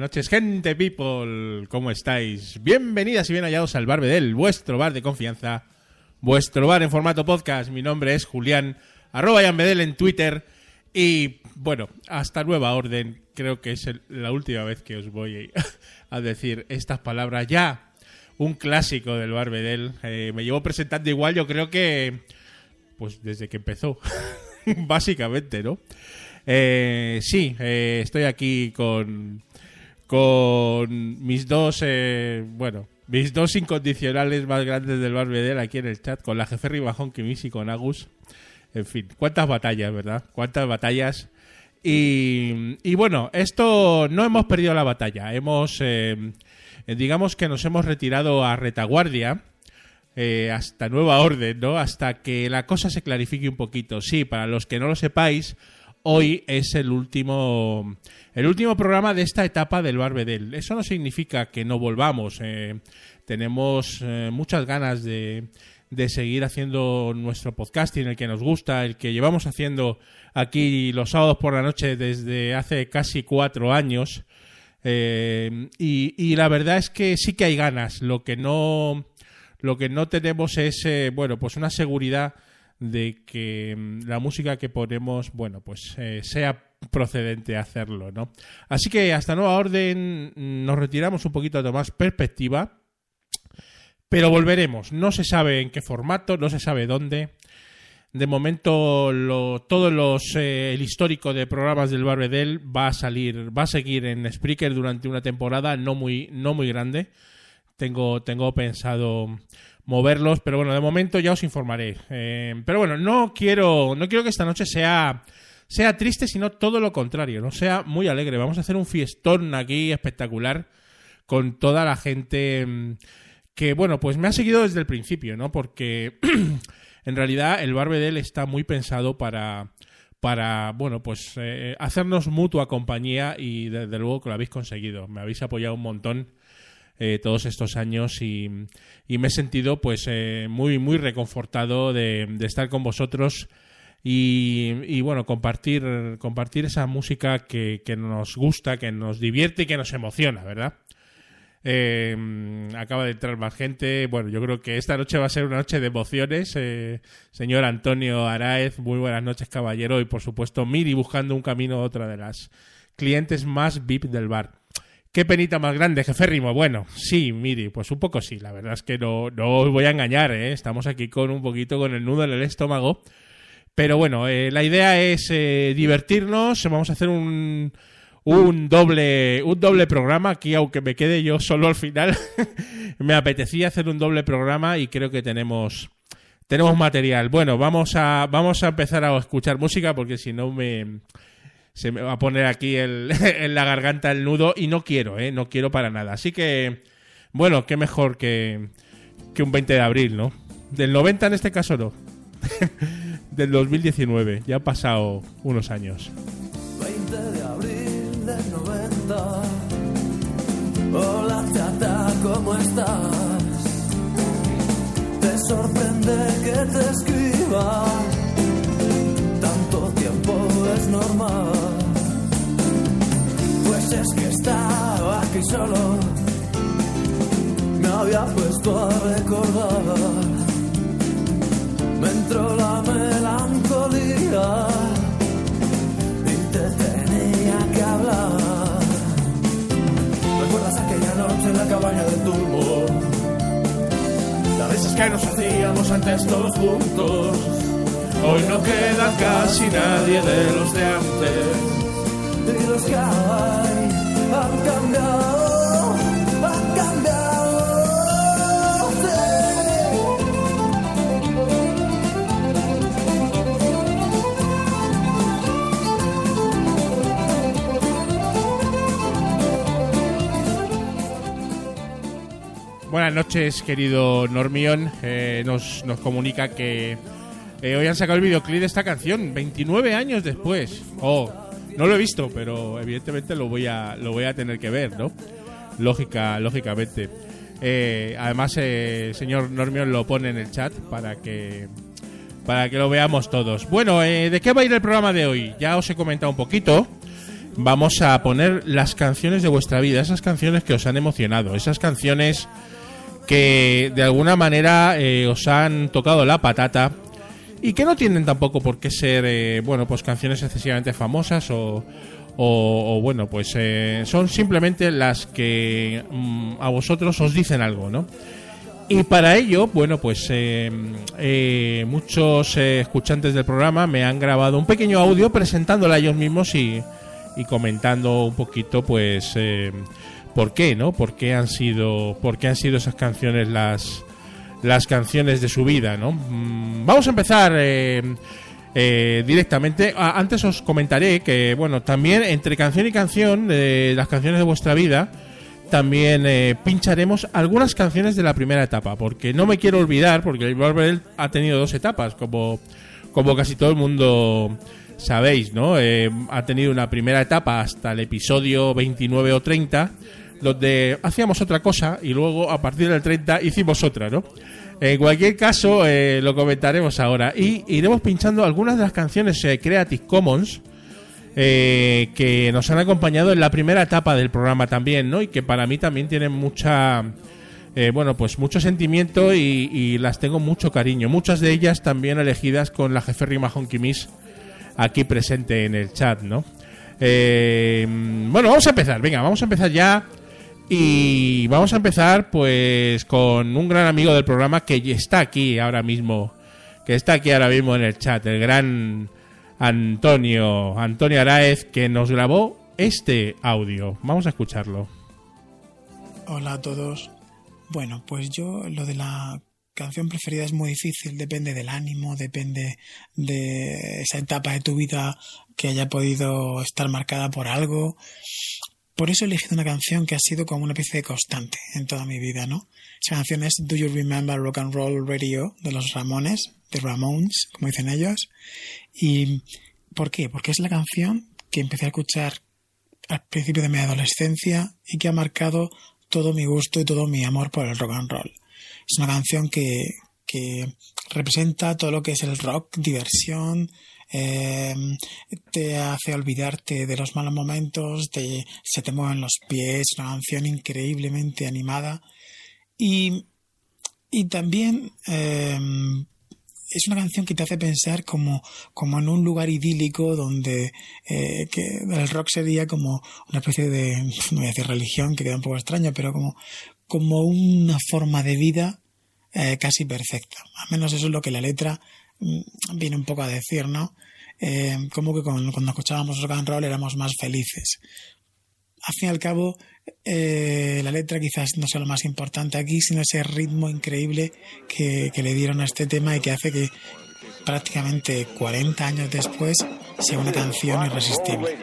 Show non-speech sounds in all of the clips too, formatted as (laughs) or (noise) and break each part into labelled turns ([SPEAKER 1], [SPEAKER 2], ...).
[SPEAKER 1] noches, gente people, ¿cómo estáis? Bienvenidas y bien hallados al Bar Bedel, vuestro bar de confianza, vuestro bar en formato podcast. Mi nombre es Julián, arroba Bedel en Twitter y, bueno, hasta nueva orden, creo que es la última vez que os voy a decir estas palabras ya. Un clásico del Bar Bedel, eh, me llevo presentando igual, yo creo que, pues desde que empezó, (laughs) básicamente, ¿no? Eh, sí, eh, estoy aquí con, con mis dos, eh, bueno, mis dos incondicionales más grandes del Barbedel aquí en el chat, con la jefe Ribajón Kimis y con Agus. En fin, cuántas batallas, ¿verdad? Cuántas batallas. Y, y bueno, esto no hemos perdido la batalla. Hemos, eh, digamos que nos hemos retirado a retaguardia. eh, hasta nueva orden, ¿no? Hasta que la cosa se clarifique un poquito. Sí, para los que no lo sepáis, hoy es el último el último programa de esta etapa del Barbedel. Eso no significa que no volvamos. eh, tenemos eh, muchas ganas de, de seguir haciendo nuestro podcasting, el que nos gusta, el que llevamos haciendo aquí los sábados por la noche desde hace casi cuatro años. Eh, y, y la verdad es que sí que hay ganas. Lo que no, lo que no tenemos es, bueno, pues una seguridad de que mm, la música que ponemos, bueno, pues eh, sea procedente a hacerlo, ¿no? Así que hasta nueva orden mm, nos retiramos un poquito de más perspectiva, pero volveremos. No se sabe en qué formato, no se sabe dónde. De momento, lo, todos los eh, el histórico de programas del Barbedel va a salir, va a seguir en Spreaker durante una temporada no muy, no muy grande. Tengo, tengo pensado moverlos, pero bueno, de momento ya os informaré. Eh, pero bueno, no quiero, no quiero que esta noche sea, sea triste, sino todo lo contrario, no sea muy alegre. Vamos a hacer un fiestón aquí espectacular con toda la gente mm, que, bueno, pues me ha seguido desde el principio, ¿no? Porque (clears throat) en realidad el Barbedel está muy pensado para para, bueno, pues eh, hacernos mutua compañía y desde luego que lo habéis conseguido. Me habéis apoyado un montón eh, todos estos años y, me he sentido pues eh, muy muy reconfortado de, estar con vosotros y, y, bueno compartir compartir esa música que, que nos gusta que nos divierte y que nos emociona verdad Eh, acaba de entrar más gente. Bueno yo creo que esta noche va a ser una noche de emociones. Eh, señor Antonio Araez muy buenas noches caballero. Y por supuesto Miri buscando un camino otra de las clientes más VIP del bar Qué penita más grande, jefe Rimo. Bueno, sí, Miri, pues un poco sí. La verdad es que no, no os voy a engañar, ¿eh? Estamos aquí con un poquito con el nudo en el estómago. Pero bueno, eh, la idea es eh, divertirnos. Vamos a hacer un, un doble un doble programa aquí, aunque me quede yo solo al final. (laughs) me apetecía hacer un doble programa y creo que tenemos tenemos material. Bueno, vamos a vamos a empezar a escuchar música porque si no me se me va a poner aquí el, (laughs) en la garganta el nudo y no quiero, ¿eh? No quiero para nada. Así que, bueno, qué mejor que, que un 20 de abril, ¿no? Del 90 en este caso no. (laughs) Del 2019. Ya han pasado unos años.
[SPEAKER 2] 20 de abril del 90. Hola chata, ¿cómo estás? Te sorprende que te escriba. Normal. Pues es que estaba aquí solo. Me había puesto a recordar. Me entró la melancolía y te tenía que hablar. ¿Recuerdas aquella noche en la cabaña del turbo? Las risas que nos hacíamos antes todos juntos. Hoy no queda casi nadie de los de antes. Y los que hay han cambiado, han cambiado. sí.
[SPEAKER 1] Buenas noches, querido Normión. Eh, nos, nos comunica que eh, hoy han sacado el videoclip de esta canción, 29 años después. Oh, no lo he visto, pero evidentemente lo voy a, lo voy a tener que ver, ¿no? Lógica, lógicamente. Eh, además, eh, señor Normión lo pone en el chat para que para que lo veamos todos. Bueno, ¿de qué va a ir el programa de hoy? Ya os he comentado un poquito. vamos a poner las canciones de vuestra vida, esas canciones que os han emocionado, esas canciones que de alguna manera os han tocado la patata y que no tienen tampoco por qué ser, eh, bueno, pues canciones excesivamente famosas o, o, bueno, pues eh, son simplemente las que mm, a vosotros os dicen algo, ¿no? Y para ello, bueno, pues eh, muchos escuchantes del programa me han grabado un pequeño audio presentándola ellos mismos y, y comentando un poquito, pues, por qué, ¿no? ¿Por qué han sido, por qué han sido esas canciones las las canciones de su vida, ¿no? Mm, vamos a empezar eh, eh, directamente. Antes os comentaré que, bueno, también entre canción y canción, de las canciones de vuestra vida, también eh, pincharemos algunas canciones de la primera etapa, porque no me quiero olvidar, porque el Barber ha tenido dos etapas, como, como casi todo el mundo sabéis, ¿no? ha tenido una primera etapa hasta el episodio 29 o 30 donde hacíamos otra cosa y luego a partir del 30 hicimos otra, ¿no? En cualquier caso, eh, lo comentaremos ahora. Y iremos pinchando algunas de las canciones eh, Creative Commons eh, que nos han acompañado en la primera etapa del programa también, ¿no? Y que para mí también tienen mucha. bueno, pues mucho sentimiento y, las tengo mucho cariño. Muchas de ellas también elegidas con la jefe Rima Honky Miss aquí presente en el chat, ¿no? bueno, vamos a empezar. Venga, vamos a empezar ya y vamos a empezar pues con un gran amigo del programa que está aquí ahora mismo, que está aquí ahora mismo en el chat, el gran Antonio, Antonio Araez, que nos grabó este audio. Vamos a escucharlo.
[SPEAKER 3] Hola a todos. Bueno, pues yo lo de la canción preferida es muy difícil, depende del ánimo, depende de esa etapa de tu vida que haya podido estar marcada por algo. Por eso he elegido una canción que ha sido como una pieza de constante en toda mi vida, ¿no? Esa canción es Do You Remember Rock and Roll Radio de los Ramones, de Ramones, como dicen ellos. ¿Y por qué? Porque es la canción que empecé a escuchar al principio de mi adolescencia y que ha marcado todo mi gusto y todo mi amor por el rock and roll. Es una canción que, que representa todo lo que es el rock, diversión, eh, te hace olvidarte de los malos momentos, se te mueven los pies, una canción increíblemente animada y, y también eh, es una canción que te hace pensar como, como en un lugar idílico donde eh, que el rock sería como una especie de, no voy a decir religión, que queda un poco extraño, pero como, como una forma de vida eh, casi perfecta. Al menos eso es lo que la letra viene un poco a decir, ¿no? Eh, como que cuando escuchábamos rock and roll éramos más felices. Al fin y al cabo, eh, la letra quizás no sea lo más importante aquí, sino ese ritmo increíble que le dieron a este tema y que hace que prácticamente 40 años después sea una canción irresistible.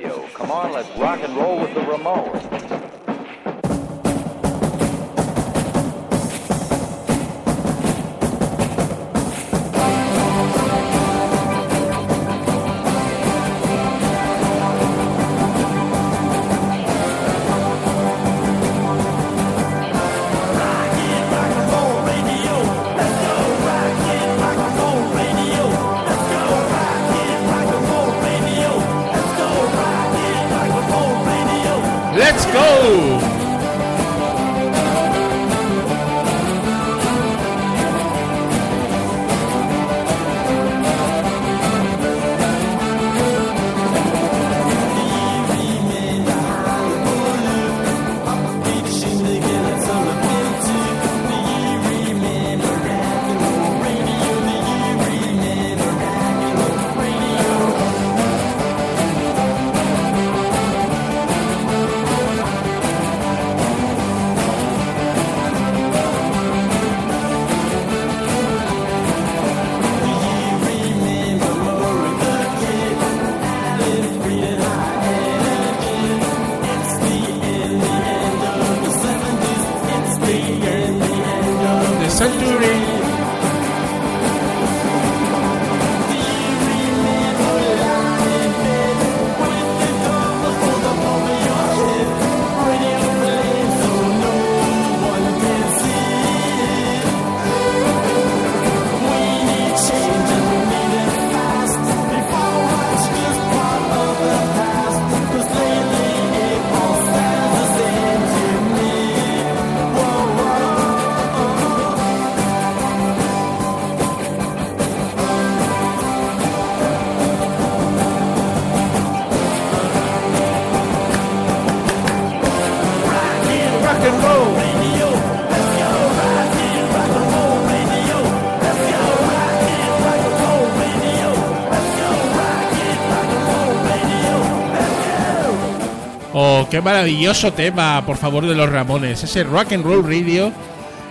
[SPEAKER 1] Qué maravilloso tema, por favor, de los Ramones. Ese Rock and Roll Radio,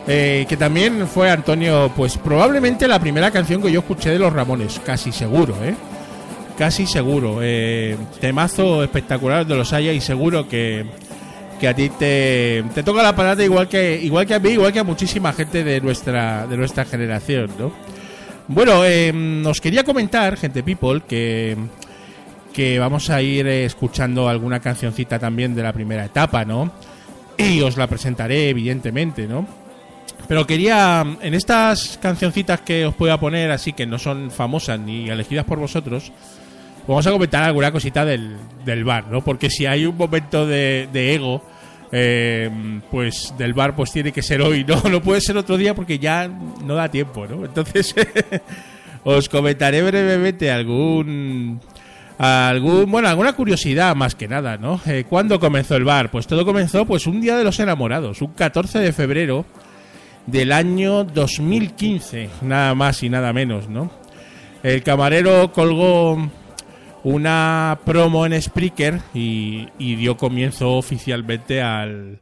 [SPEAKER 1] eh, que también fue, Antonio, pues probablemente la primera canción que yo escuché de los Ramones, casi seguro, ¿eh? Casi seguro. Eh, temazo espectacular de los haya y seguro que, que a ti te, te toca la parada igual que, igual que a mí, igual que a muchísima gente de nuestra, de nuestra generación, ¿no? Bueno, eh, os quería comentar, gente people, que que vamos a ir escuchando alguna cancioncita también de la primera etapa, ¿no? Y os la presentaré, evidentemente, ¿no? Pero quería, en estas cancioncitas que os voy a poner, así que no son famosas ni elegidas por vosotros, vamos a comentar alguna cosita del, del bar, ¿no? Porque si hay un momento de, de ego, eh, pues del bar pues tiene que ser hoy, ¿no? (laughs) No puede ser otro día porque ya no da tiempo, ¿no? Entonces (laughs) os comentaré brevemente algún algún bueno alguna curiosidad más que nada no eh, ¿cuándo comenzó el bar? pues todo comenzó pues un día de los enamorados un 14 de febrero del año 2015 nada más y nada menos no el camarero colgó una promo en Spreaker y, dio comienzo oficialmente al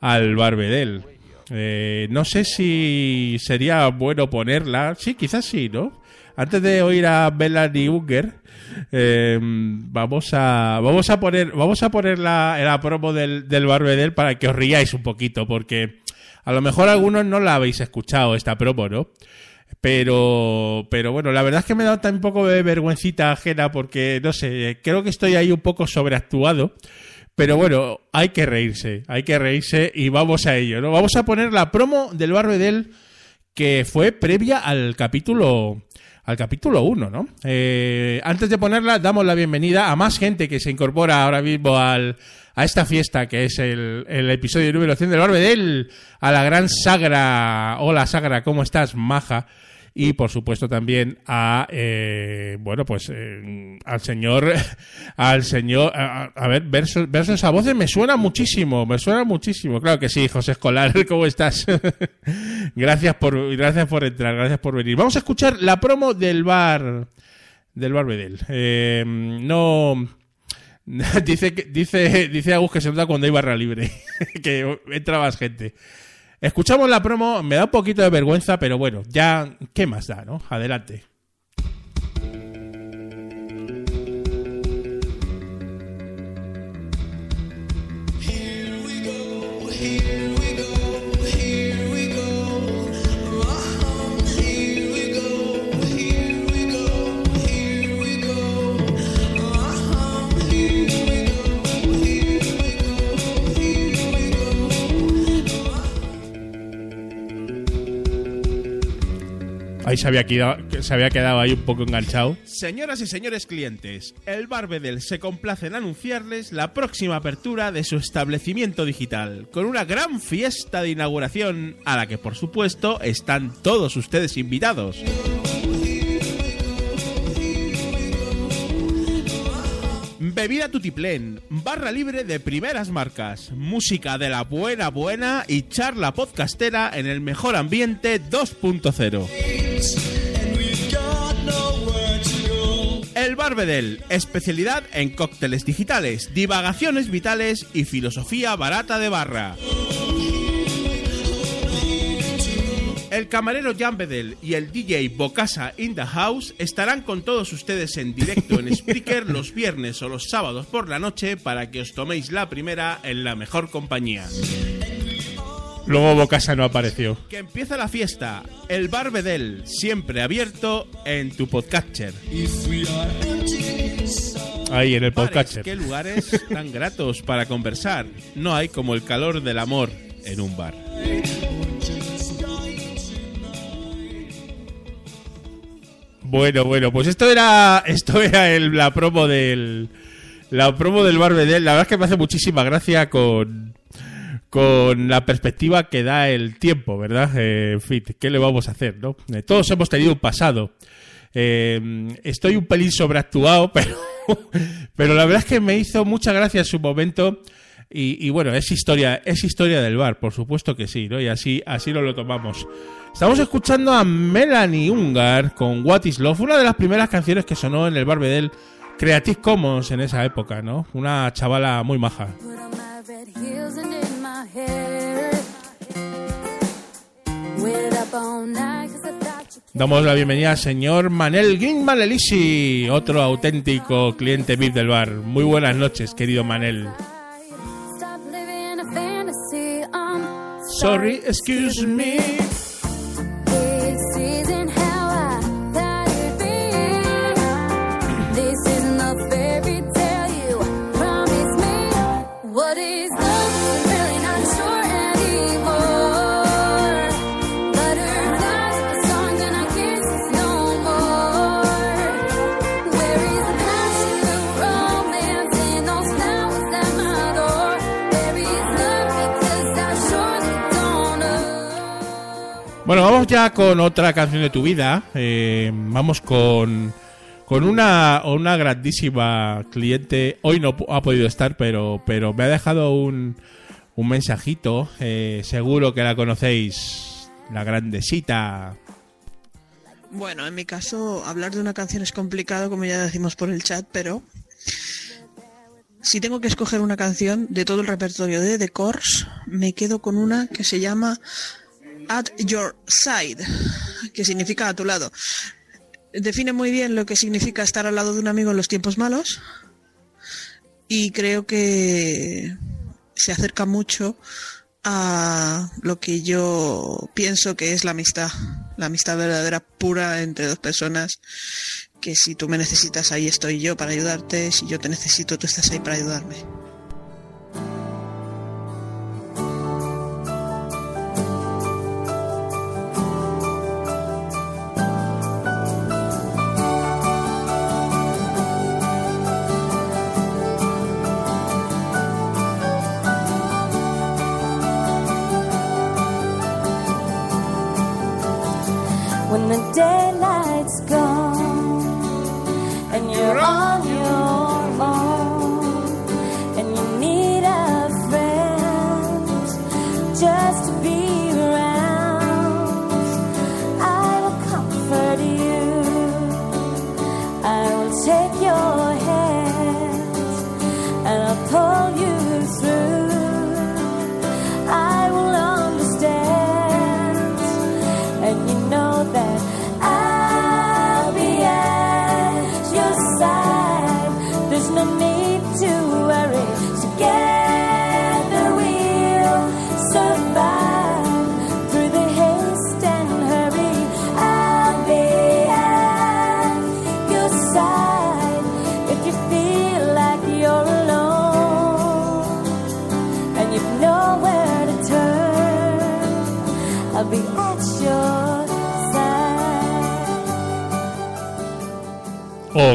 [SPEAKER 1] al Barbedel eh, no sé si sería bueno ponerla sí quizás sí no antes de oír a Melanie Unger eh, vamos a vamos a poner vamos a poner la, la promo del, del Barbedel para que os riáis un poquito porque a lo mejor algunos no la habéis escuchado esta promo no pero pero bueno la verdad es que me da dado un poco de vergüencita ajena porque no sé creo que estoy ahí un poco sobreactuado pero bueno hay que reírse hay que reírse y vamos a ello no vamos a poner la promo del Barbedel que fue previa al capítulo al capítulo 1, ¿no? Eh, antes de ponerla, damos la bienvenida a más gente que se incorpora ahora mismo al, a esta fiesta que es el, el episodio número 100 del Barbedel, a la gran Sagra. Hola Sagra, ¿cómo estás, maja? Y por supuesto también a eh, bueno pues eh, al señor (laughs) al señor a, ver versos, versos a voces me suena muchísimo me suena muchísimo. Claro que sí José Escolar (laughs) cómo estás (laughs) gracias por gracias por entrar gracias por venir. Vamos a escuchar la promo del bar del bar Bedel. Eh, no dice dice dice Agus que se nota cuando hay barra libre que entra más gente Escuchamos la promo, me da un poquito de vergüenza, pero bueno, ya, ¿qué más da, no? Adelante. Ahí se había, quedado, se había quedado ahí un poco enganchado. Señoras y señores clientes, el Barbedel se complace en anunciarles la próxima apertura de su establecimiento digital, con una gran fiesta de inauguración a la que por supuesto están todos ustedes invitados. Bebida Tutiplén, barra libre de primeras marcas, música de la buena buena y charla podcastera en el mejor ambiente 2.0. El Barbedel, especialidad en cócteles digitales, divagaciones vitales y filosofía barata de barra. El camarero Jan Bedel y el DJ Bocasa in the House estarán con todos ustedes en directo en Spreaker los viernes o los sábados por la noche para que os toméis la primera en la mejor compañía. Luego Bocasa no apareció. Que empieza la fiesta. El Bar Bedel, siempre abierto en tu podcatcher. Ahí en el podcatcher. Qué lugares tan gratos para conversar. No hay como el calor del amor en un bar. Bueno, bueno, pues esto era esto era el- la promo del la promo del Barbedel. La verdad es que me hace muchísima gracia con con la perspectiva que da el tiempo, ¿verdad? Eh, en fin, ¿qué le vamos a hacer, no? Eh, todos hemos tenido un pasado. Eh, estoy un pelín sobreactuado, (laughs) pero pero la verdad es que me hizo mucha gracia en su momento. Y, bueno, es historia, es historia del bar, por supuesto que sí, ¿no? Y así, así nos lo tomamos. Estamos escuchando a Melanie Ungar con What is Love, una de las primeras canciones que sonó en el Barbedel Creative Commons en esa época, ¿no? Una chavala muy maja. Damos la bienvenida al señor Manel Gimman Elisi, otro auténtico cliente VIP del bar. Muy buenas noches, querido Manel. Sorry, excuse me. Bueno, vamos ya con otra canción de tu vida. Eh, vamos con, con una, una grandísima cliente. Hoy no ha podido estar, pero, pero me ha dejado un, un mensajito. Eh, seguro que la conocéis. La grandecita.
[SPEAKER 4] Bueno, en mi caso, hablar de una canción es complicado, como ya decimos por el chat, pero si tengo que escoger una canción de todo el repertorio de The Course, me quedo con una que se llama at your side, que significa a tu lado. Define muy bien lo que significa estar al lado de un amigo en los tiempos malos y creo que se acerca mucho a lo que yo pienso que es la amistad, la amistad verdadera pura entre dos personas, que si tú me necesitas ahí estoy yo para ayudarte, si yo te necesito tú estás ahí para ayudarme.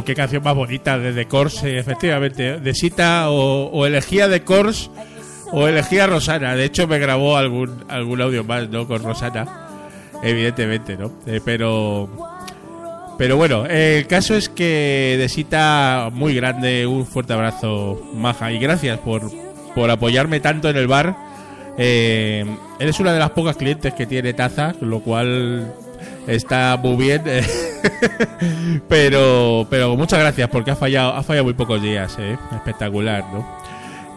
[SPEAKER 1] Qué canción más bonita de The Course, efectivamente. De Sita o, elegía The Course o elegía Rosana. De hecho, me grabó algún, algún audio más, ¿no? Con Rosana, evidentemente, ¿no? Eh, pero. Pero bueno, el caso es que de Sita, muy grande, un fuerte abrazo, Maja, y gracias por, por apoyarme tanto en el bar. Eh, eres una de las pocas clientes que tiene taza, lo cual está muy bien. (laughs) pero, pero muchas gracias porque ha fallado, ha fallado muy pocos días, ¿eh? espectacular, ¿no?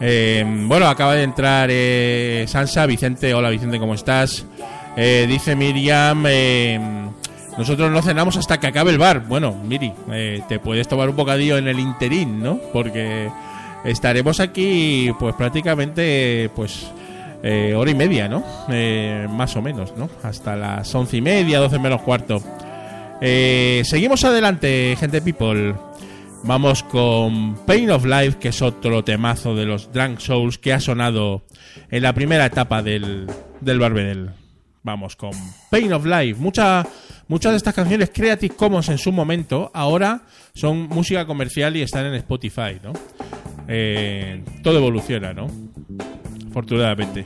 [SPEAKER 1] Eh, bueno, acaba de entrar eh, Sansa, Vicente, hola Vicente, ¿cómo estás? dice Miriam, nosotros no cenamos hasta que acabe el bar. Bueno, Miri, te puedes tomar un bocadillo en el interín, ¿no? Porque estaremos aquí, pues prácticamente, pues hora y media, ¿no? más o menos, ¿no? Hasta las once y media, doce menos cuarto. Eh, seguimos adelante, gente people. Vamos con Pain of Life, que es otro temazo de los Drunk Souls que ha sonado en la primera etapa del, del Barbedel. Vamos con Pain of Life. Mucha, muchas de estas canciones Creative Commons en su momento, ahora son música comercial y están en Spotify, ¿no? Eh, todo evoluciona, ¿no? Afortunadamente.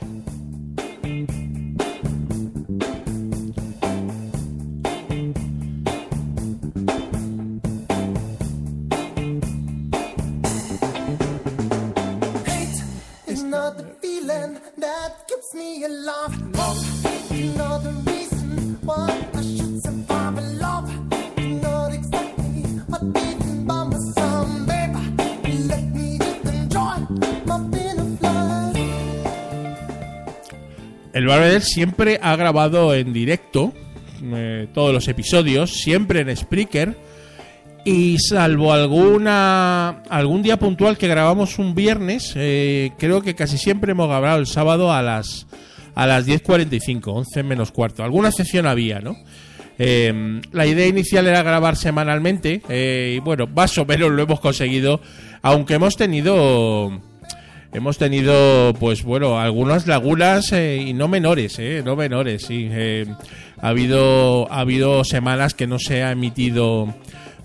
[SPEAKER 1] Me alive. Love, the reason why I should survive. Love, know exactly what beating by my son, baby. Let me just enjoy my el Barbedel siempre ha grabado en directo eh, todos los episodios, siempre en Spreaker. Y salvo alguna algún día puntual que grabamos un viernes, eh, creo que casi siempre hemos grabado el sábado a las a las 10.45, 11 menos cuarto. Alguna excepción había, ¿no? Eh, la idea inicial era grabar semanalmente y bueno, más o menos lo hemos conseguido, aunque hemos tenido hemos tenido, pues bueno, algunas lagunas y no menores, eh, no menores, sí. ha habido ha habido semanas que no se ha emitido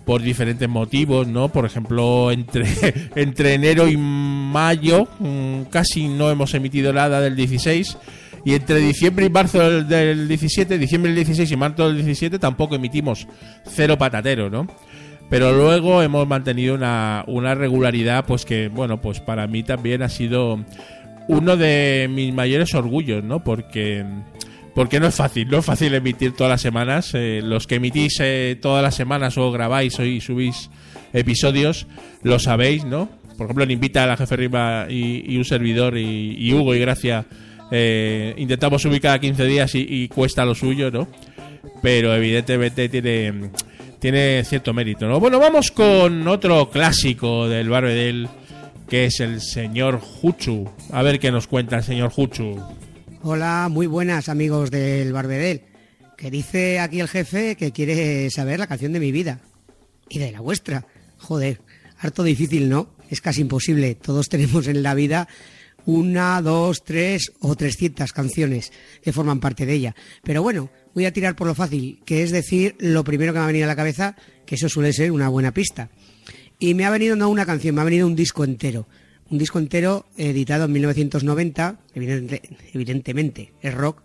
[SPEAKER 1] por diferentes motivos, ¿no? Por ejemplo, entre, (laughs) entre enero y mayo mm, casi no hemos emitido nada del 16 y entre diciembre y marzo del, del 17, diciembre del 16 y marzo del 17 tampoco emitimos cero patatero, ¿no? Pero luego hemos mantenido una, una regularidad, pues que, bueno, pues para mí también ha sido uno de mis mayores orgullos, ¿no? Porque porque no es fácil, no es fácil emitir todas las semanas. Eh, los que emitís eh, todas las semanas o grabáis o y subís episodios, lo sabéis, ¿no? Por ejemplo, en Invita a la Jefe Rima y, un servidor y, Hugo y Gracia eh, intentamos subir cada 15 días y, cuesta lo suyo, ¿no? Pero evidentemente tiene, tiene cierto mérito, ¿no? Bueno, vamos con otro clásico del Barbedel, que es el señor Juchu. A ver qué nos cuenta el señor Juchu.
[SPEAKER 5] Hola, muy buenas amigos del Barbedel. Que dice aquí el jefe que quiere saber la canción de mi vida. Y de la vuestra. Joder, harto difícil, ¿no? Es casi imposible. Todos tenemos en la vida una, dos, tres o trescientas canciones que forman parte de ella. Pero bueno, voy a tirar por lo fácil, que es decir lo primero que me ha venido a la cabeza, que eso suele ser una buena pista. Y me ha venido no una canción, me ha venido un disco entero un disco entero editado en 1990, evidentemente es rock,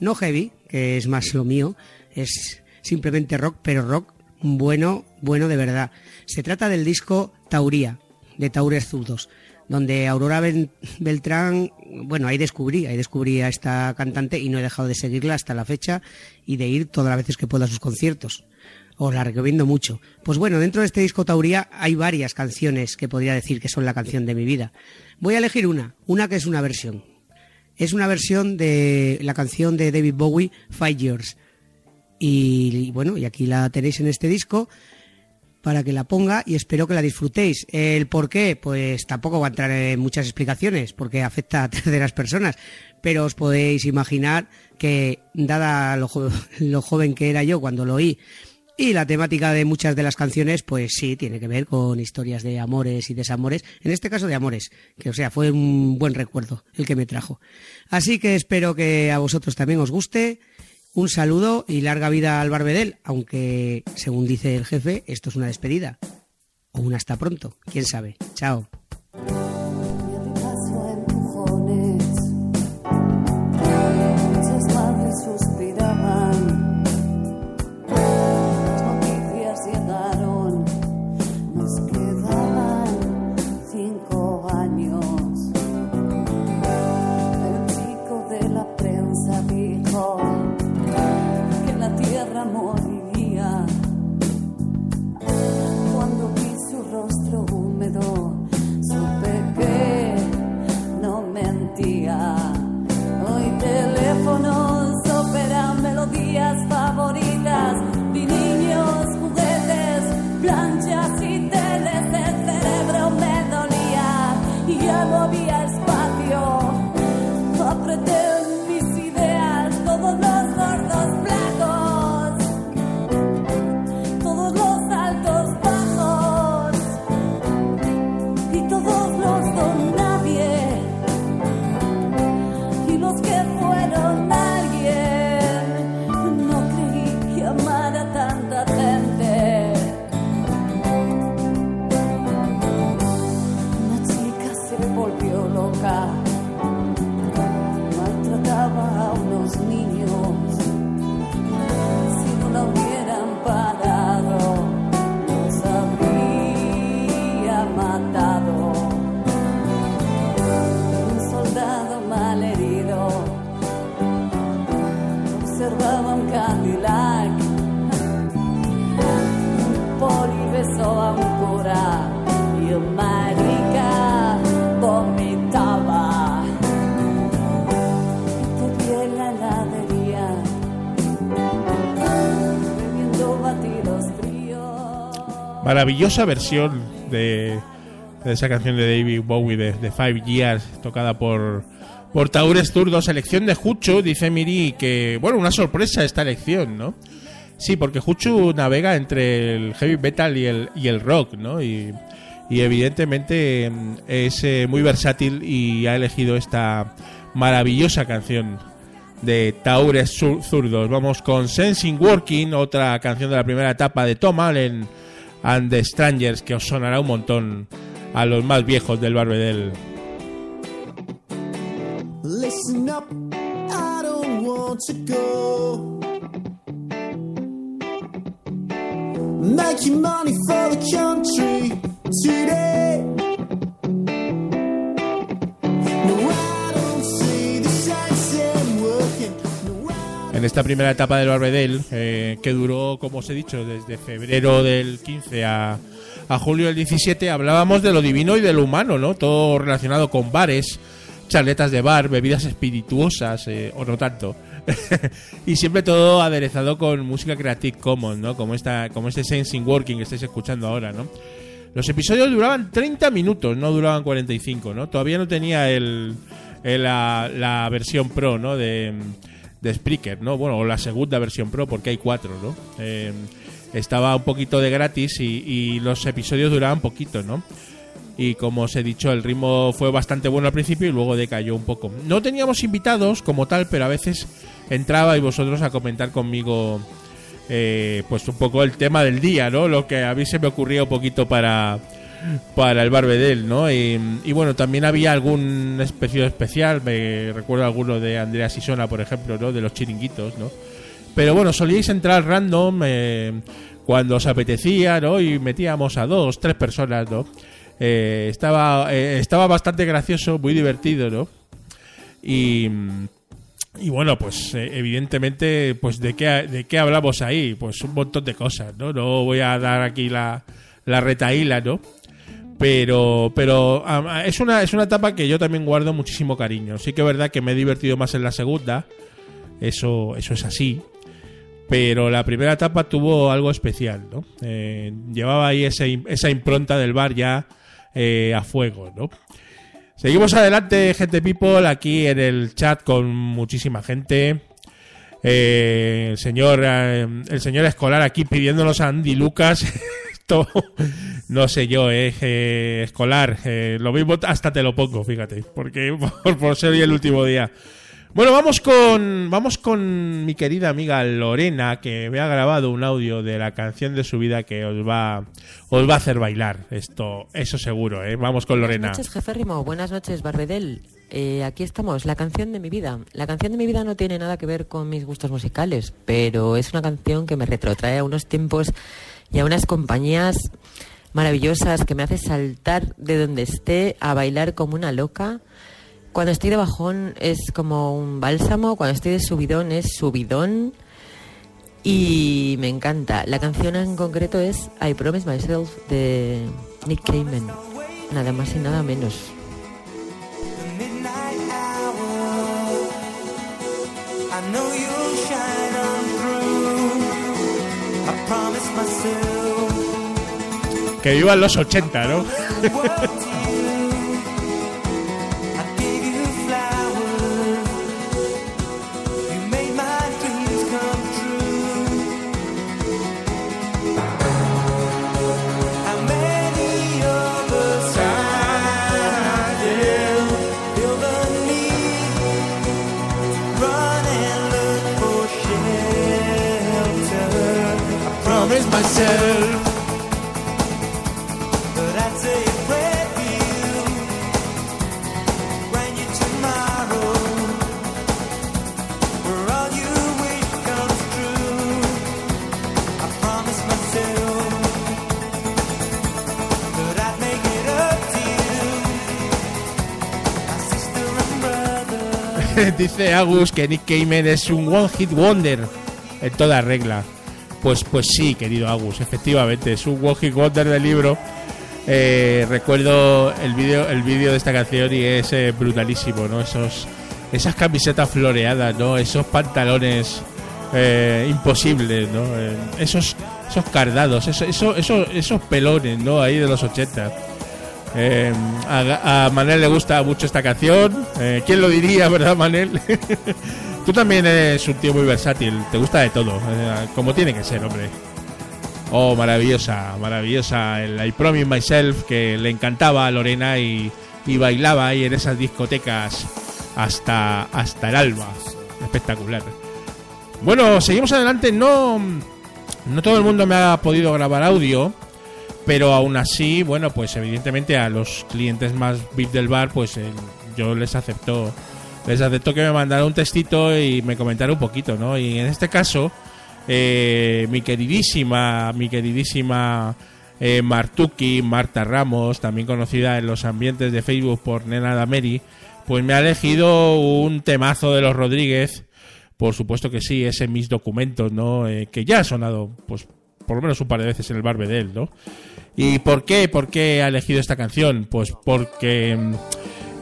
[SPEAKER 5] no heavy, que es más lo mío, es simplemente rock, pero rock bueno, bueno de verdad. Se trata del disco Tauría, de Taures Zurdos, donde Aurora Beltrán, bueno, ahí descubrí, ahí descubrí a esta cantante y no he dejado de seguirla hasta la fecha y de ir todas las veces que pueda a sus conciertos os la recomiendo mucho. Pues bueno, dentro de este disco Tauría hay varias canciones que podría decir que son la canción de mi vida. Voy a elegir una, una que es una versión. Es una versión de la canción de David Bowie, Five Years. Y, bueno, y aquí la tenéis en este disco para que la ponga y espero que la disfrutéis. El por qué, pues tampoco va a entrar en muchas explicaciones porque afecta a (laughs) terceras personas, pero os podéis imaginar que, dada lo, (laughs) lo joven que era yo cuando lo oí, y la temática de muchas de las canciones, pues sí, tiene que ver con historias de amores y desamores, en este caso de amores, que o sea, fue un buen recuerdo el que me trajo. Así que espero que a vosotros también os guste. Un saludo y larga vida al Barbedel, aunque, según dice el jefe, esto es una despedida. O un hasta pronto, quién sabe. Chao. para tanta.
[SPEAKER 1] Maravillosa versión de, esa canción de David Bowie de, Five Years, tocada por, por Taures Zurdo, selección de Jucho, dice Miri que, bueno, una sorpresa esta elección, ¿no? Sí, porque Juchu navega entre el heavy metal y el, y el rock, ¿no? Y, evidentemente mm, es eh, muy versátil y ha elegido esta maravillosa canción de Taures Zur- Zurdos. Vamos con Sensing Working, otra canción de la primera etapa de Tom Allen and the Strangers, que os sonará un montón a los más viejos del Barbedel.
[SPEAKER 2] Listen up, I don't want to go. Making money for the country today.
[SPEAKER 1] En esta primera etapa del Barbedel, eh, que duró, como os he dicho, desde febrero del 15 a, julio del 17, hablábamos de lo divino y de lo humano, ¿no? Todo relacionado con bares, charletas de bar, bebidas espirituosas, eh, o no tanto. (laughs) y siempre todo aderezado con música Creative Commons, ¿no? Como, esta, como este Sensing Working que estáis escuchando ahora, ¿no? Los episodios duraban 30 minutos, no duraban 45, ¿no? Todavía no tenía el, el- la, la versión pro, ¿no? De, de Spreaker, ¿no? Bueno, o la segunda versión pro, porque hay cuatro, ¿no? Eh, estaba un poquito de gratis y, los episodios duraban poquito, ¿no? Y como os he dicho, el ritmo fue bastante bueno al principio y luego decayó un poco. No teníamos invitados como tal, pero a veces entraba y vosotros a comentar conmigo eh, pues un poco el tema del día, ¿no? Lo que a mí se me ocurría un poquito para, para el Barbedel, ¿no? Y, bueno, también había algún especie especial, me recuerdo alguno de Andrea Sisona, por ejemplo, ¿no? De los chiringuitos, ¿no? Pero bueno, solíais entrar random eh, cuando os apetecía, ¿no? Y metíamos a dos, tres personas, ¿no? Eh, estaba, eh, estaba bastante gracioso, muy divertido, ¿no? Y, y bueno, pues evidentemente, pues de qué, de qué hablamos ahí, pues un montón de cosas, ¿no? No voy a dar aquí la, la retaíla, ¿no? Pero, pero es una, es una etapa que yo también guardo muchísimo cariño. Sí que es verdad que me he divertido más en la segunda, eso, eso es así. Pero la primera etapa tuvo algo especial, ¿no? Eh, llevaba ahí esa impronta del bar ya eh, a fuego, ¿no? Seguimos adelante, gente people, aquí en el chat con muchísima gente. Eh, el señor eh, el señor escolar aquí pidiéndonos a Andy Lucas. (laughs) (laughs) No sé yo, eh, eh, escolar. eh, lo mismo hasta te lo pongo, fíjate, porque (laughs) por, por ser hoy el último día. Bueno, vamos con vamos con mi querida amiga Lorena que me ha grabado un audio de la canción de su vida que os va os va a hacer bailar. Esto eso seguro, eh. Vamos con Lorena.
[SPEAKER 6] Buenas noches, jefe Rimo. Buenas noches, Barbedel. Eh, aquí estamos, la canción de mi vida. La canción de mi vida no tiene nada que ver con mis gustos musicales, pero es una canción que me retrotrae a unos tiempos y a unas compañías maravillosas que me hace saltar de donde esté a bailar como una loca. Cuando estoy de bajón es como un bálsamo, cuando estoy de subidón es subidón y me encanta. La canción en concreto es I Promise Myself de Nick Cayman. Nada más y nada menos.
[SPEAKER 1] Que vivan los 80, ¿no? (laughs) Dice Agus que Nick Cayman es un one hit wonder en toda regla. Pues, pues sí, querido Agus, efectivamente, es un one hit wonder del libro. Eh, recuerdo el vídeo el vídeo de esta canción y es eh, brutalísimo, ¿no? Esos, esas camisetas floreadas, ¿no? Esos pantalones eh, imposibles, ¿no? Esos, esos cardados, eso, eso, eso- esos pelones, ¿no? Ahí de los 80. Eh, a, Manel le gusta mucho esta canción. Eh, ¿Quién lo diría, (laughs) verdad, Manel? (laughs) Tú también eres un tío muy versátil, te gusta de todo, eh, como tiene que ser, hombre. Oh, maravillosa, maravillosa. El I Promise Myself que le encantaba a Lorena y, y bailaba ahí en esas discotecas hasta, hasta el alba. Espectacular. Bueno, seguimos adelante. No, no todo el mundo me ha podido grabar audio, pero aún así, bueno, pues evidentemente a los clientes más VIP del bar, pues eh, yo les acepto, les acepto que me mandaran un textito y me comentaran un poquito, ¿no? Y en este caso, eh, mi queridísima, mi queridísima eh, Martuki, Marta Ramos, también conocida en los ambientes de Facebook por Nena Dameri, pues me ha elegido un temazo de los Rodríguez. Por supuesto que sí, ese mis documentos, ¿no? Eh, que ya ha sonado, pues, por lo menos un par de veces en el Barbedel, ¿no? ¿Y por qué? ¿Por qué ha elegido esta canción? Pues porque, mm,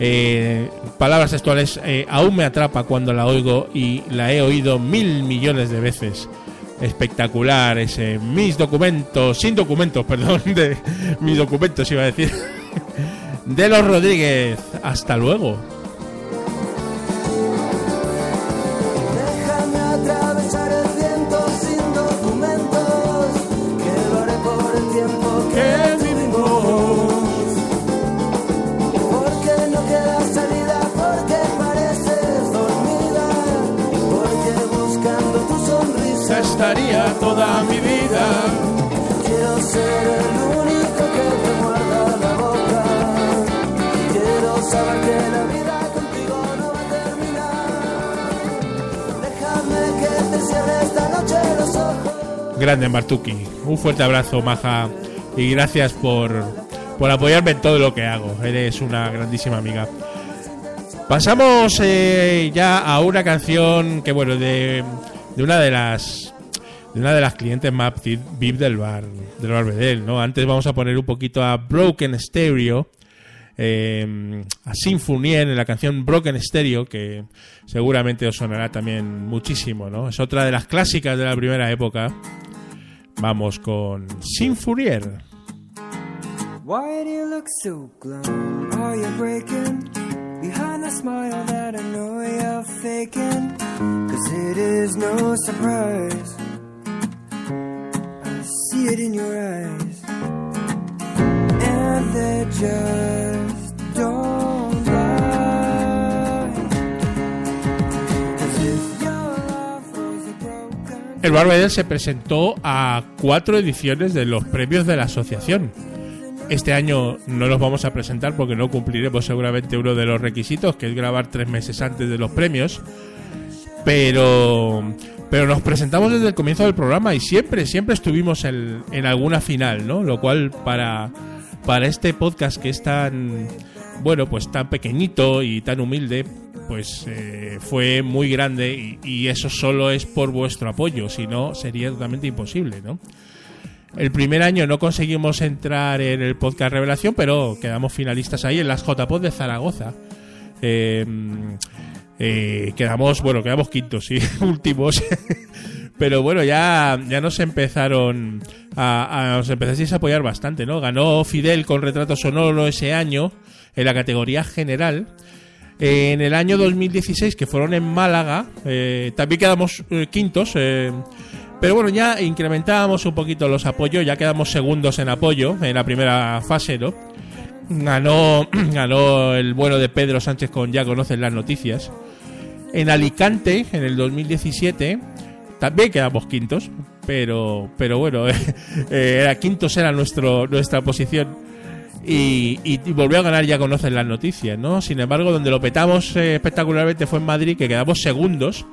[SPEAKER 1] eh, palabras textuales, eh, aún me atrapa cuando la oigo y la he oído mil millones de veces. Espectacular ese mis documentos, sin documentos, (laughs) perdón, de mis documentos iba a decir. (laughs) De los Rodríguez. Hasta luego. Grande Martuki. Un fuerte abrazo, Maja. Y gracias por, por apoyarme en todo lo que hago. Eres una grandísima amiga. Pasamos eh, ya a una canción que, bueno, de, de una de las de una de las clientes más VIP del bar, del bar Bedel, ¿no? Antes vamos a poner un poquito a Broken Stereo, eh, a Sinfonier en la canción Broken Stereo, que seguramente os sonará también muchísimo, ¿no? Es otra de las clásicas de la primera época. Vamos con Sinfonier.
[SPEAKER 7] Why do you look so glum? Are you breaking behind the smile that I know you're faking? Cause it is no surprise. I see it in your eyes. And they just
[SPEAKER 1] El Barbedel se presentó a cuatro ediciones de los premios de la asociación. Este año no los vamos a presentar porque no cumpliremos seguramente uno de los requisitos, que es grabar tres meses antes de los premios. Pero, pero nos presentamos desde el comienzo del programa y siempre, siempre estuvimos en, en alguna final, ¿no? Lo cual para, para este podcast que es tan, bueno, pues tan pequeñito y tan humilde, pues eh, fue muy grande y, y eso solo es por vuestro apoyo, si no sería totalmente imposible, ¿no? El primer año no conseguimos entrar en el podcast Revelación, pero quedamos finalistas ahí en las JPod de Zaragoza. Eh, eh, quedamos, bueno, quedamos quintos, sí, (laughs) últimos. (laughs) Pero bueno, ya, ya nos empezaron a, a- nos empezasteis a apoyar bastante, ¿no? Ganó Fidel con retrato sonoro ese año en la categoría general. En el año 2016, que fueron en Málaga, eh, también quedamos eh, quintos. eh, pero bueno, ya incrementábamos un poquito los apoyos, ya quedamos segundos en apoyo en la primera fase, ¿no? Ganó, (clears throat) ganó el bueno de Pedro Sánchez con Ya conocen las noticias. En Alicante, en el 2017, también quedamos quintos, pero, pero bueno, (laughs) quintos era nuestro, nuestra posición. Y, y- volvió a ganar, ya conocen las noticias, ¿no? Sin embargo, donde lo petamos eh, espectacularmente fue en Madrid, que quedamos segundos.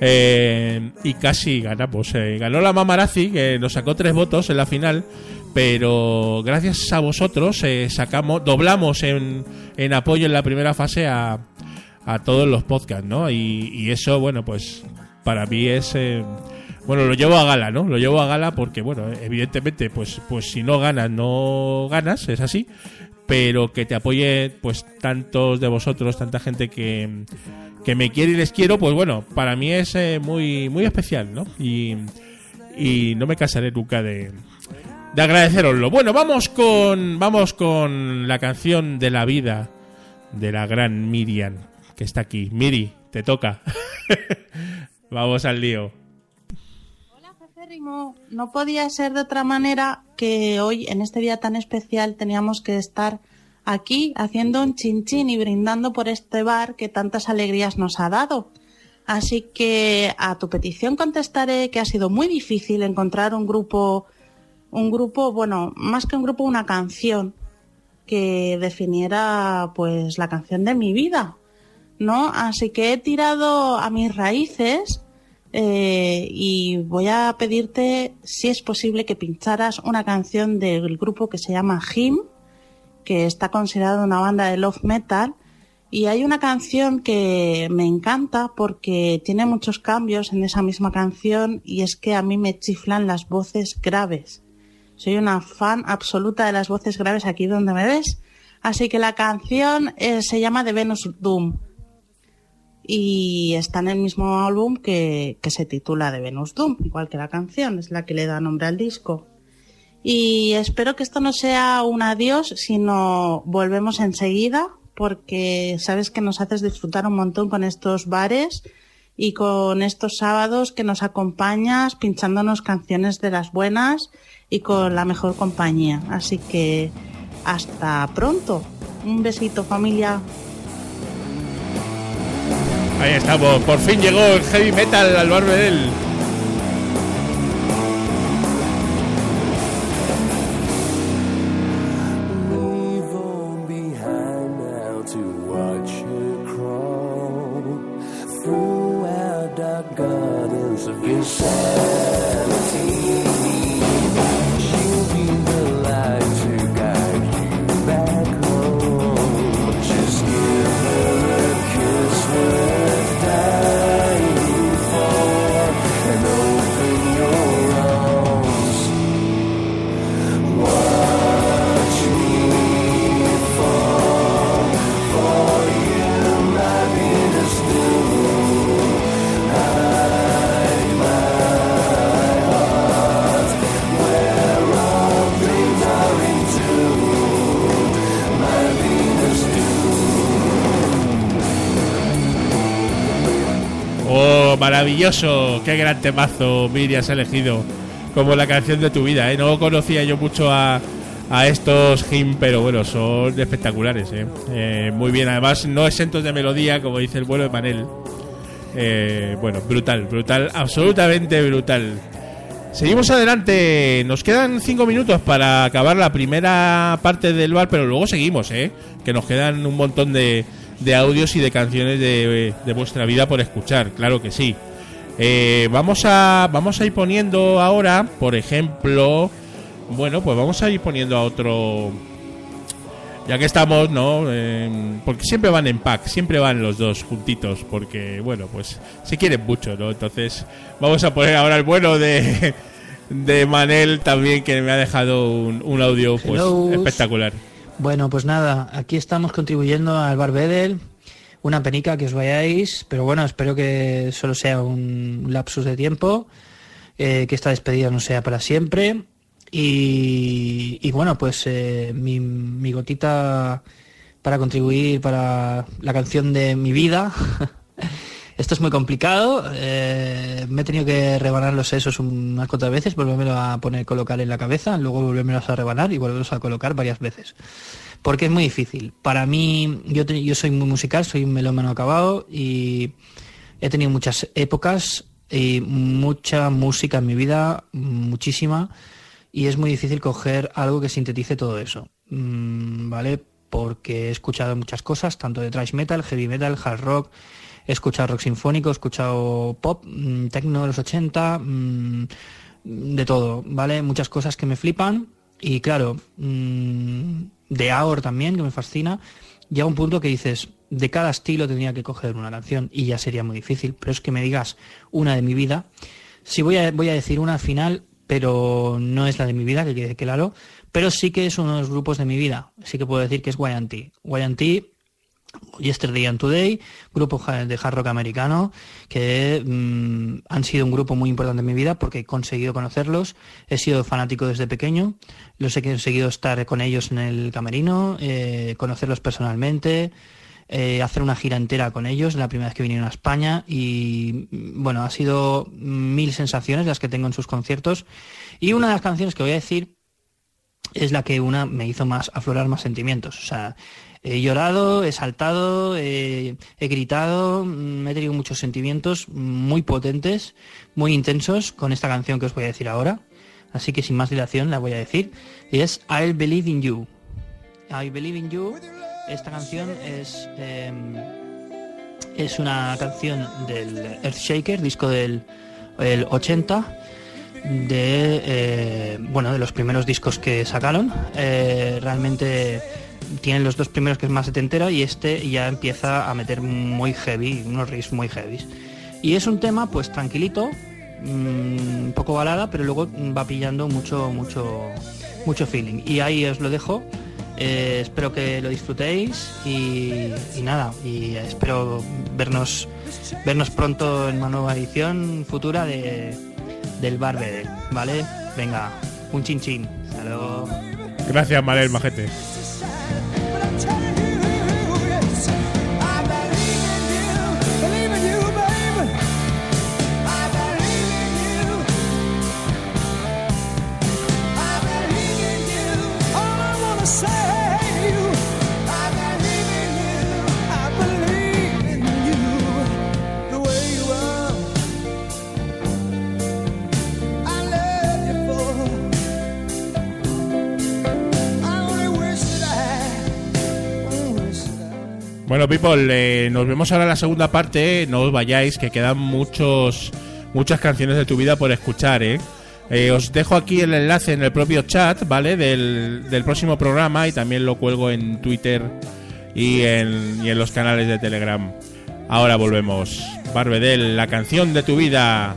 [SPEAKER 1] eh, y casi ganamos. eh. ganó la Mamarazzi, que nos sacó tres votos en la final. Pero gracias a vosotros eh, sacamos, doblamos en, en apoyo en la primera fase a, a todos los podcasts, ¿no? Y, y eso, bueno, pues para mí es... bueno, lo llevo a gala, ¿no? Lo llevo a gala porque, bueno, evidentemente, pues, pues si no ganas, no ganas, es así. Pero que te apoye, pues, tantos de vosotros, tanta gente que, que me quiere y les quiero, pues bueno, para mí es eh, muy, muy especial, ¿no? Y, y no me cansaré nunca de, de agradeceroslo. Bueno, vamos con, vamos con la canción de la vida de la gran Miriam, que está aquí. Miri, te toca. (laughs) vamos al lío.
[SPEAKER 8] No podía ser de otra manera que hoy, en este día tan especial, teníamos que estar aquí haciendo un chinchín y brindando por este bar que tantas alegrías nos ha dado. Así que a tu petición contestaré que ha sido muy difícil encontrar un grupo, un grupo, bueno, más que un grupo, una canción que definiera pues la canción de mi vida, ¿no? Así que he tirado a mis raíces eh, y voy a pedirte si es posible que pincharas una canción del grupo que se llama Him, que está considerada una banda de love metal. Y hay una canción que me encanta porque tiene muchos cambios en esa misma canción y es que a mí me chiflan las voces graves. Soy una fan absoluta de las voces graves aquí donde me ves. Así que la canción eh, se llama The Venus Doom y está en el mismo álbum que, que se titula The Venus Doom, igual que la canción, es la que le da nombre al disco. Y espero que esto no sea un adiós, sino volvemos enseguida, porque sabes que nos haces disfrutar un montón con estos bares y con estos sábados que nos acompañas pinchándonos canciones de las buenas y con la mejor compañía. Así que hasta pronto. Un besito familia.
[SPEAKER 1] Ahí estamos, por fin llegó el heavy metal al Barbedel.
[SPEAKER 2] Leave all behind
[SPEAKER 1] maravilloso. Qué gran temazo, Miri, has elegido como la canción de tu vida. ¿eh? No conocía yo mucho a, a estos him, pero bueno, son espectaculares. ¿eh? Eh, muy bien, además no exentos de melodía, como dice el vuelo de Manel. Eh, bueno, brutal, brutal, absolutamente brutal. Seguimos adelante, nos quedan cinco minutos para acabar la primera parte del bar, pero luego seguimos, ¿eh? que nos quedan un montón de, de audios y de canciones de, de vuestra vida por escuchar, claro que sí. Eh, vamos a vamos a ir poniendo ahora, por ejemplo, bueno, pues vamos a ir poniendo a otro, ya que estamos, ¿no? Eh, porque siempre van en pack, siempre van los dos juntitos, porque, bueno, pues se quieren mucho, ¿no? Entonces, vamos a poner ahora el bueno de, de Manel también, que me ha dejado un, un audio, pues,
[SPEAKER 9] Hello.
[SPEAKER 1] espectacular.
[SPEAKER 9] Bueno, pues nada, aquí estamos contribuyendo al Barbedel. Una penica que os vayáis, pero bueno, espero que solo sea un lapsus de tiempo, eh, que esta despedida no sea para siempre. Y, bueno, pues eh, mi, mi gotita para contribuir para la canción de mi vida. (laughs) Esto es muy complicado. eh, me he tenido que rebanar los sesos unas cuantas veces, volvérmelo a poner colocar en la cabeza, luego volvérmelos a rebanar y volverlos a colocar varias veces. Porque es muy difícil. Para mí, yo, soy muy musical, soy un melómano acabado y he tenido muchas épocas y mucha música en mi vida, muchísima, y es muy difícil coger algo que sintetice todo eso. Mm, ¿Vale? Porque he escuchado muchas cosas, tanto de thrash metal, heavy metal, hard rock, he escuchado rock sinfónico, he escuchado pop, mm, techno de los 80, mm, de todo, ¿vale? Muchas cosas que me flipan y claro, de Aor también, que me fascina, llega un punto que dices, de cada estilo tendría que coger una canción y ya sería muy difícil, pero es que me digas una de mi vida, si voy a, voy a decir una al final, pero no es la de mi vida, que quede claro, pero sí que es uno de los grupos de mi vida, sí que puedo decir que es Guayanti. Guayanti Yesterday and Today, grupo ja- de hard rock americano que mm, han sido un grupo muy importante en mi vida porque he conseguido conocerlos, he sido fanático desde pequeño, los he conseguido estar con ellos en el camerino, eh, conocerlos personalmente, eh, hacer una gira entera con ellos, la primera vez que vinieron a España. Y mm, bueno, ha sido mil sensaciones las que tengo en sus conciertos. Y una de las canciones que voy a decir es la que una me hizo más aflorar más sentimientos. O sea, he llorado, he saltado, he, he gritado, mm, he tenido muchos sentimientos muy potentes, muy intensos con esta canción que os voy a decir ahora. Así que sin más dilación la voy a decir. Y es I'll Believe in You. I Believe in You. Esta canción es, eh, es una canción del Earthshaker, disco del el 80 de eh, bueno de los primeros discos que sacaron Eh, realmente tienen los dos primeros que es más setentera y este ya empieza a meter muy heavy unos riffs muy heavy y es un tema pues tranquilito mm, un poco balada pero luego va pillando mucho mucho mucho feeling y ahí os lo dejo Eh, espero que lo disfrutéis y, y nada y espero vernos vernos pronto en una nueva edición futura de del Barbedel, ¿vale? Venga, un chin chin. Hasta luego.
[SPEAKER 1] Gracias, Marel, majete. Bueno, people, eh, nos vemos ahora en la segunda parte. No os vayáis, que quedan muchos muchas canciones de tu vida por escuchar, ¿eh? Eh, os dejo aquí el enlace en el propio chat, ¿vale? Del, del próximo programa y también lo cuelgo en Twitter y en, y en los canales de Telegram. Ahora volvemos. Barbedel, la canción de tu vida.